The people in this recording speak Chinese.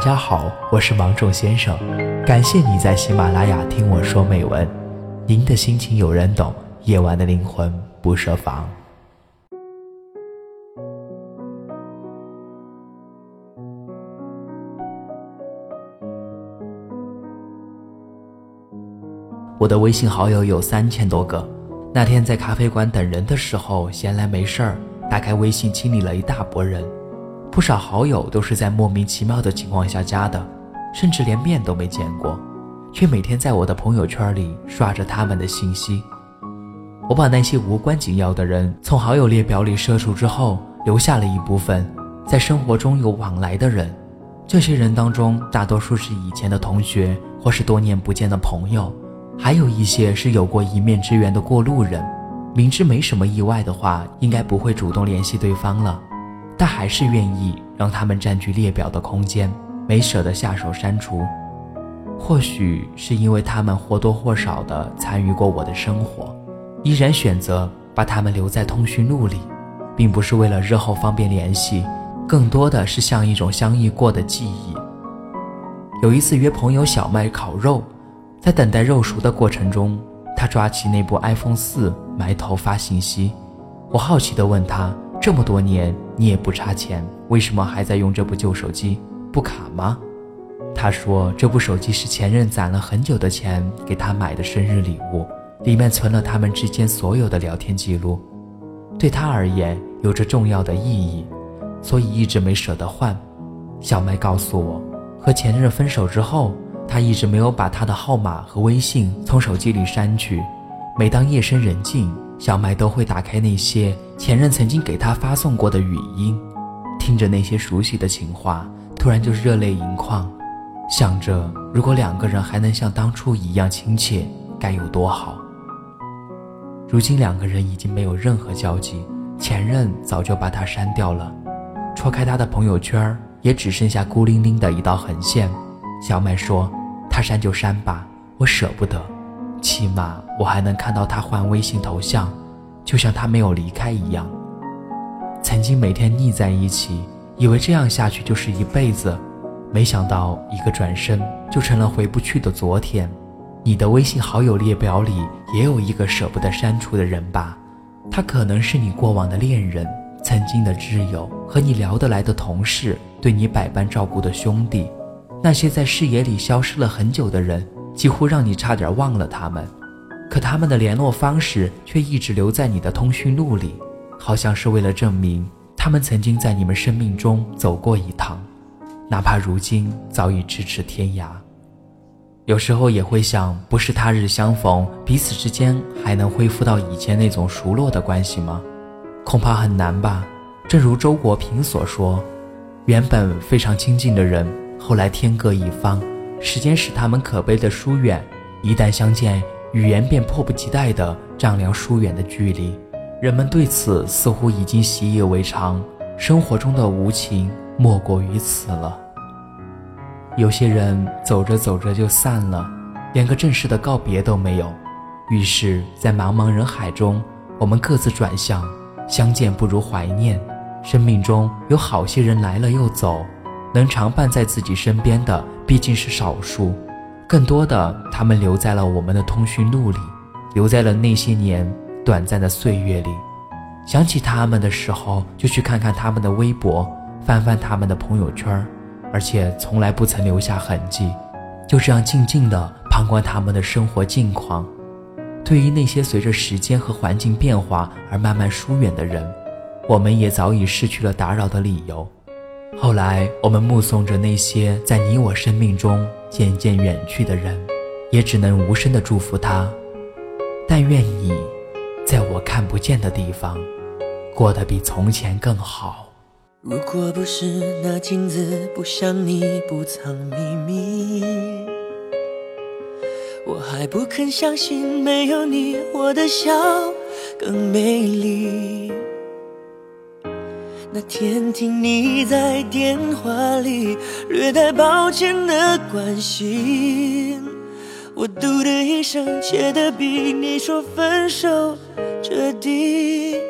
大家好，我是芒种先生，感谢你在喜马拉雅听我说美文。您的心情有人懂，夜晚的灵魂不设防。我的微信好友有三千多个。那天在咖啡馆等人的时候，闲来没事儿，打开微信清理了一大波人。不少好友都是在莫名其妙的情况下加的，甚至连面都没见过，却每天在我的朋友圈里刷着他们的信息。我把那些无关紧要的人从好友列表里删除之后，留下了一部分在生活中有往来的人。这些人当中，大多数是以前的同学或是多年不见的朋友。还有一些是有过一面之缘的过路人，明知没什么意外的话，应该不会主动联系对方了，但还是愿意让他们占据列表的空间，没舍得下手删除。或许是因为他们或多或少的参与过我的生活，依然选择把他们留在通讯录里，并不是为了日后方便联系，更多的是像一种相遇过的记忆。有一次约朋友小麦烤肉。在等待肉熟的过程中，他抓起那部 iPhone 四，埋头发信息。我好奇地问他：“这么多年你也不差钱，为什么还在用这部旧手机？不卡吗？”他说：“这部手机是前任攒了很久的钱给他买的生日礼物，里面存了他们之间所有的聊天记录，对他而言有着重要的意义，所以一直没舍得换。”小麦告诉我，和前任分手之后。他一直没有把他的号码和微信从手机里删去。每当夜深人静，小麦都会打开那些前任曾经给他发送过的语音，听着那些熟悉的情话，突然就热泪盈眶，想着如果两个人还能像当初一样亲切，该有多好。如今两个人已经没有任何交集，前任早就把他删掉了，戳开他的朋友圈，也只剩下孤零零的一道横线。小麦说。他删就删吧，我舍不得，起码我还能看到他换微信头像，就像他没有离开一样。曾经每天腻在一起，以为这样下去就是一辈子，没想到一个转身就成了回不去的昨天。你的微信好友列表里也有一个舍不得删除的人吧？他可能是你过往的恋人、曾经的挚友和你聊得来的同事，对你百般照顾的兄弟。那些在视野里消失了很久的人，几乎让你差点忘了他们，可他们的联络方式却一直留在你的通讯录里，好像是为了证明他们曾经在你们生命中走过一趟，哪怕如今早已咫尺天涯。有时候也会想，不是他日相逢，彼此之间还能恢复到以前那种熟络的关系吗？恐怕很难吧。正如周国平所说，原本非常亲近的人。后来天各一方，时间使他们可悲的疏远。一旦相见，语言便迫不及待地丈量疏远的距离。人们对此似乎已经习以为常，生活中的无情莫过于此了。有些人走着走着就散了，连个正式的告别都没有。于是，在茫茫人海中，我们各自转向。相见不如怀念。生命中有好些人来了又走。能常伴在自己身边的毕竟是少数，更多的他们留在了我们的通讯录里，留在了那些年短暂的岁月里。想起他们的时候，就去看看他们的微博，翻翻他们的朋友圈，而且从来不曾留下痕迹，就这样静静地旁观他们的生活近况。对于那些随着时间和环境变化而慢慢疏远的人，我们也早已失去了打扰的理由。后来，我们目送着那些在你我生命中渐渐远去的人，也只能无声的祝福他。但愿你，在我看不见的地方，过得比从前更好。如果不是那镜子不像你不藏秘密，我还不肯相信没有你，我的笑更美丽。那天听你在电话里略带抱歉的关心，我嘟的一声，切的比你说分手彻底。